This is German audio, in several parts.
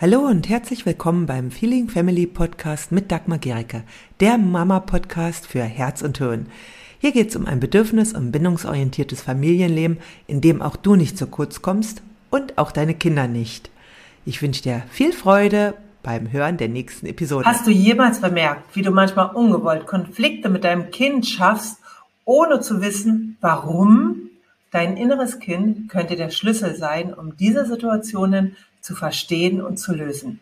Hallo und herzlich willkommen beim Feeling Family Podcast mit Dagmar Gericke, der Mama-Podcast für Herz und Hirn. Hier geht es um ein bedürfnis- und bindungsorientiertes Familienleben, in dem auch du nicht zu kurz kommst und auch deine Kinder nicht. Ich wünsche dir viel Freude beim Hören der nächsten Episode. Hast du jemals bemerkt, wie du manchmal ungewollt Konflikte mit deinem Kind schaffst, ohne zu wissen, warum? Dein inneres Kind könnte der Schlüssel sein, um diese Situationen zu verstehen und zu lösen.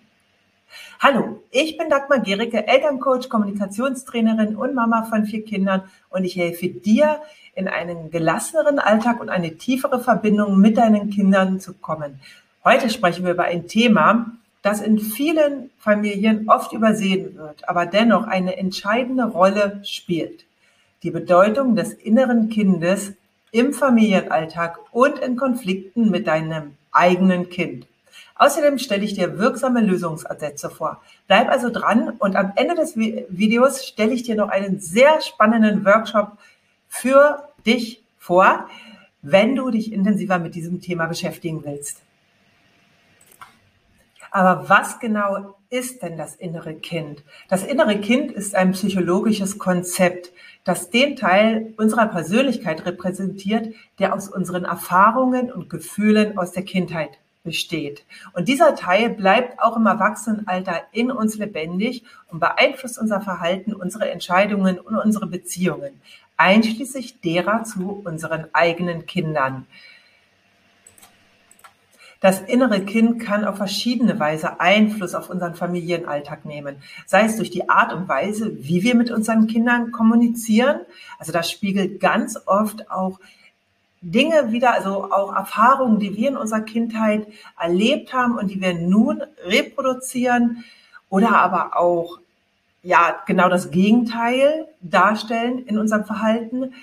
Hallo, ich bin Dagmar Gericke, Elterncoach, Kommunikationstrainerin und Mama von vier Kindern und ich helfe dir, in einen gelasseneren Alltag und eine tiefere Verbindung mit deinen Kindern zu kommen. Heute sprechen wir über ein Thema, das in vielen Familien oft übersehen wird, aber dennoch eine entscheidende Rolle spielt. Die Bedeutung des inneren Kindes im Familienalltag und in Konflikten mit deinem eigenen Kind. Außerdem stelle ich dir wirksame Lösungsansätze vor. Bleib also dran und am Ende des Videos stelle ich dir noch einen sehr spannenden Workshop für dich vor, wenn du dich intensiver mit diesem Thema beschäftigen willst. Aber was genau ist denn das innere Kind? Das innere Kind ist ein psychologisches Konzept, das den Teil unserer Persönlichkeit repräsentiert, der aus unseren Erfahrungen und Gefühlen aus der Kindheit besteht. Und dieser Teil bleibt auch im Erwachsenenalter in uns lebendig und beeinflusst unser Verhalten, unsere Entscheidungen und unsere Beziehungen, einschließlich derer zu unseren eigenen Kindern. Das innere Kind kann auf verschiedene Weise Einfluss auf unseren Familienalltag nehmen, sei es durch die Art und Weise, wie wir mit unseren Kindern kommunizieren. Also das spiegelt ganz oft auch Dinge wieder, also auch Erfahrungen, die wir in unserer Kindheit erlebt haben und die wir nun reproduzieren oder aber auch ja genau das Gegenteil darstellen in unserem Verhalten.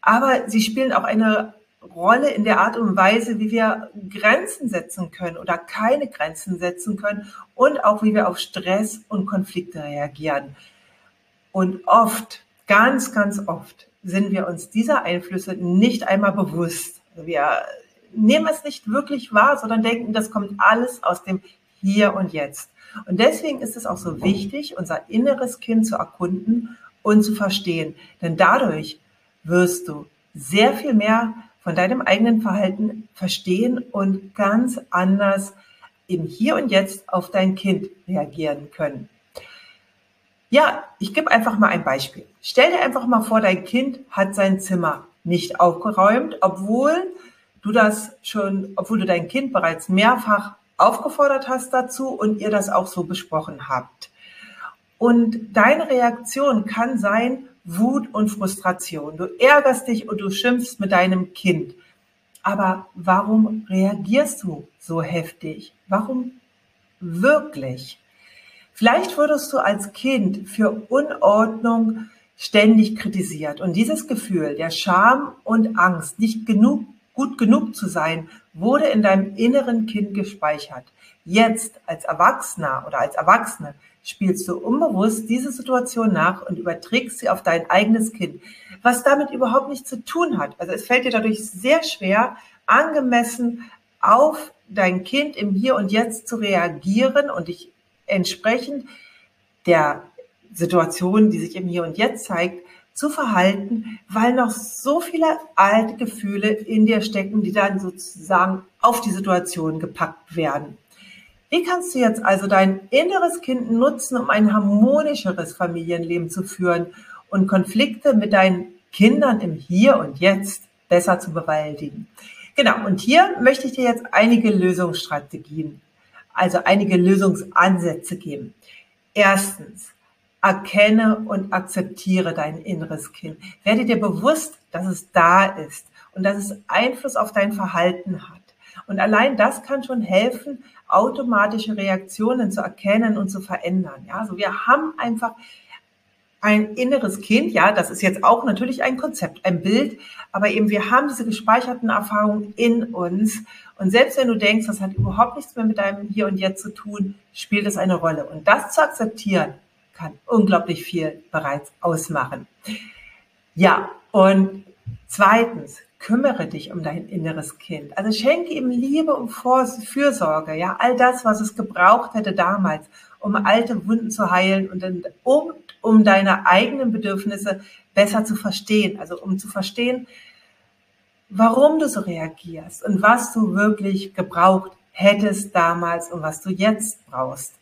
Aber sie spielen auch eine Rolle in der Art und Weise, wie wir Grenzen setzen können oder keine Grenzen setzen können und auch wie wir auf Stress und Konflikte reagieren. Und oft, ganz, ganz oft sind wir uns dieser Einflüsse nicht einmal bewusst. Wir nehmen es nicht wirklich wahr, sondern denken, das kommt alles aus dem Hier und Jetzt. Und deswegen ist es auch so wichtig, unser inneres Kind zu erkunden und zu verstehen. Denn dadurch wirst du sehr viel mehr von deinem eigenen Verhalten verstehen und ganz anders im Hier und Jetzt auf dein Kind reagieren können. Ja, ich gebe einfach mal ein Beispiel. Stell dir einfach mal vor, dein Kind hat sein Zimmer nicht aufgeräumt, obwohl du das schon, obwohl du dein Kind bereits mehrfach aufgefordert hast dazu und ihr das auch so besprochen habt. Und deine Reaktion kann sein Wut und Frustration. Du ärgerst dich und du schimpfst mit deinem Kind. Aber warum reagierst du so heftig? Warum wirklich? Vielleicht wurdest du als Kind für Unordnung ständig kritisiert und dieses Gefühl der Scham und Angst, nicht genug, gut genug zu sein, wurde in deinem inneren Kind gespeichert. Jetzt als Erwachsener oder als Erwachsene spielst du unbewusst diese Situation nach und überträgst sie auf dein eigenes Kind, was damit überhaupt nichts zu tun hat. Also es fällt dir dadurch sehr schwer, angemessen auf dein Kind im Hier und Jetzt zu reagieren und dich entsprechend der Situation, die sich im Hier und Jetzt zeigt, zu verhalten, weil noch so viele alte Gefühle in dir stecken, die dann sozusagen auf die Situation gepackt werden. Wie kannst du jetzt also dein inneres Kind nutzen, um ein harmonischeres Familienleben zu führen und Konflikte mit deinen Kindern im Hier und Jetzt besser zu bewältigen? Genau, und hier möchte ich dir jetzt einige Lösungsstrategien also einige Lösungsansätze geben. Erstens, erkenne und akzeptiere dein inneres Kind. Werde dir bewusst, dass es da ist und dass es Einfluss auf dein Verhalten hat. Und allein das kann schon helfen, automatische Reaktionen zu erkennen und zu verändern. Ja, also wir haben einfach ein inneres Kind, ja, das ist jetzt auch natürlich ein Konzept, ein Bild, aber eben wir haben diese gespeicherten Erfahrungen in uns und selbst wenn du denkst, das hat überhaupt nichts mehr mit deinem Hier und Jetzt zu tun, spielt es eine Rolle. Und das zu akzeptieren, kann unglaublich viel bereits ausmachen. Ja, und Zweitens, kümmere dich um dein inneres Kind. Also schenke ihm Liebe und Fürsorge, ja, all das, was es gebraucht hätte damals, um alte Wunden zu heilen und um, um deine eigenen Bedürfnisse besser zu verstehen. Also um zu verstehen, warum du so reagierst und was du wirklich gebraucht hättest damals und was du jetzt brauchst.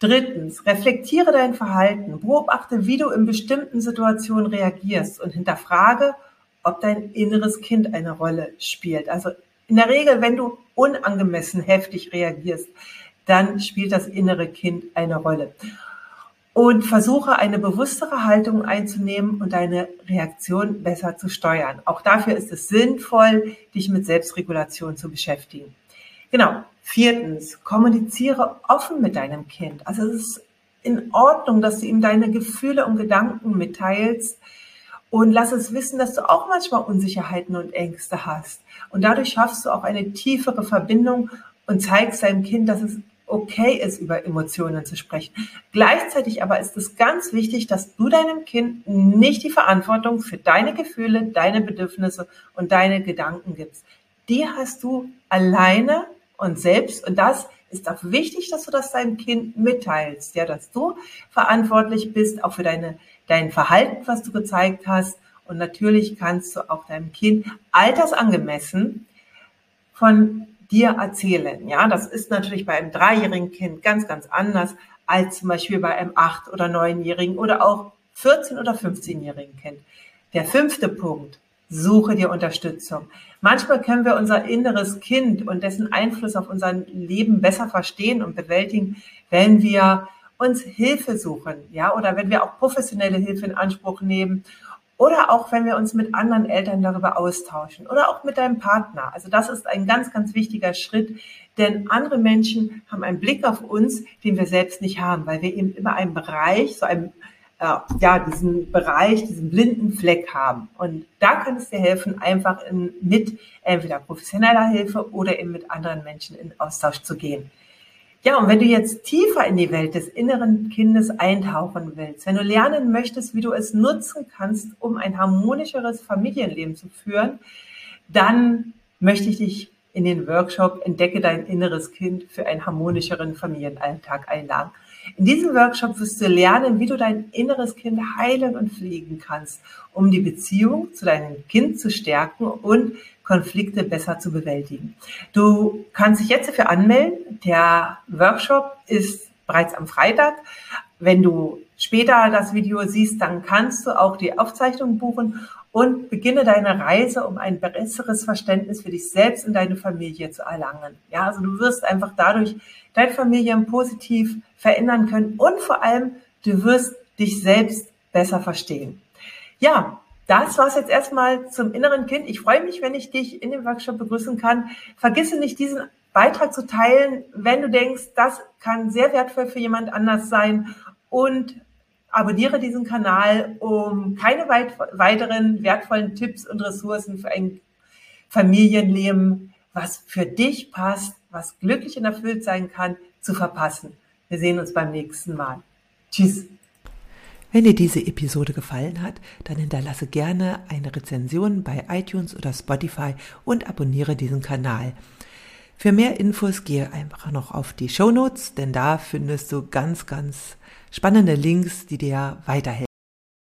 Drittens, reflektiere dein Verhalten, beobachte, wie du in bestimmten Situationen reagierst und hinterfrage, ob dein inneres Kind eine Rolle spielt. Also in der Regel, wenn du unangemessen heftig reagierst, dann spielt das innere Kind eine Rolle. Und versuche eine bewusstere Haltung einzunehmen und deine Reaktion besser zu steuern. Auch dafür ist es sinnvoll, dich mit Selbstregulation zu beschäftigen. Genau. Viertens, kommuniziere offen mit deinem Kind. Also es ist in Ordnung, dass du ihm deine Gefühle und Gedanken mitteilst und lass es wissen, dass du auch manchmal Unsicherheiten und Ängste hast. Und dadurch schaffst du auch eine tiefere Verbindung und zeigst deinem Kind, dass es okay ist, über Emotionen zu sprechen. Gleichzeitig aber ist es ganz wichtig, dass du deinem Kind nicht die Verantwortung für deine Gefühle, deine Bedürfnisse und deine Gedanken gibst. Die hast du alleine und selbst. Und das ist auch wichtig, dass du das deinem Kind mitteilst, ja, dass du verantwortlich bist, auch für deine, dein Verhalten, was du gezeigt hast. Und natürlich kannst du auch deinem Kind altersangemessen von dir erzählen. Ja, das ist natürlich bei einem dreijährigen Kind ganz, ganz anders als zum Beispiel bei einem acht- oder neunjährigen oder auch 14- oder 15-jährigen Kind. Der fünfte Punkt. Suche dir Unterstützung. Manchmal können wir unser inneres Kind und dessen Einfluss auf unser Leben besser verstehen und bewältigen, wenn wir uns Hilfe suchen, ja, oder wenn wir auch professionelle Hilfe in Anspruch nehmen oder auch wenn wir uns mit anderen Eltern darüber austauschen oder auch mit deinem Partner. Also das ist ein ganz, ganz wichtiger Schritt, denn andere Menschen haben einen Blick auf uns, den wir selbst nicht haben, weil wir eben immer einen Bereich, so einen, äh, ja, diesen Bereich, diesen blinden Fleck haben. Und da kann es dir helfen, einfach in, mit entweder professioneller Hilfe oder eben mit anderen Menschen in Austausch zu gehen. Ja, und wenn du jetzt tiefer in die Welt des inneren Kindes eintauchen willst, wenn du lernen möchtest, wie du es nutzen kannst, um ein harmonischeres Familienleben zu führen, dann möchte ich dich in den Workshop Entdecke dein inneres Kind für einen harmonischeren Familienalltag einladen. In diesem Workshop wirst du lernen, wie du dein inneres Kind heilen und pflegen kannst, um die Beziehung zu deinem Kind zu stärken und Konflikte besser zu bewältigen. Du kannst dich jetzt dafür anmelden. Der Workshop ist bereits am Freitag. Wenn du später das Video siehst, dann kannst du auch die Aufzeichnung buchen und beginne deine Reise, um ein besseres Verständnis für dich selbst und deine Familie zu erlangen. Ja, also du wirst einfach dadurch deine Familie positiv verändern können und vor allem du wirst dich selbst besser verstehen. Ja, das war's jetzt erstmal zum inneren Kind. Ich freue mich, wenn ich dich in dem Workshop begrüßen kann. Vergisse nicht, diesen Beitrag zu teilen, wenn du denkst, das kann sehr wertvoll für jemand anders sein und abonniere diesen Kanal, um keine weit weiteren wertvollen Tipps und Ressourcen für ein Familienleben, was für dich passt, was glücklich und erfüllt sein kann, zu verpassen. Wir sehen uns beim nächsten Mal. Tschüss. Wenn dir diese Episode gefallen hat, dann hinterlasse gerne eine Rezension bei iTunes oder Spotify und abonniere diesen Kanal. Für mehr Infos gehe einfach noch auf die Show Notes, denn da findest du ganz, ganz spannende Links, die dir weiterhelfen.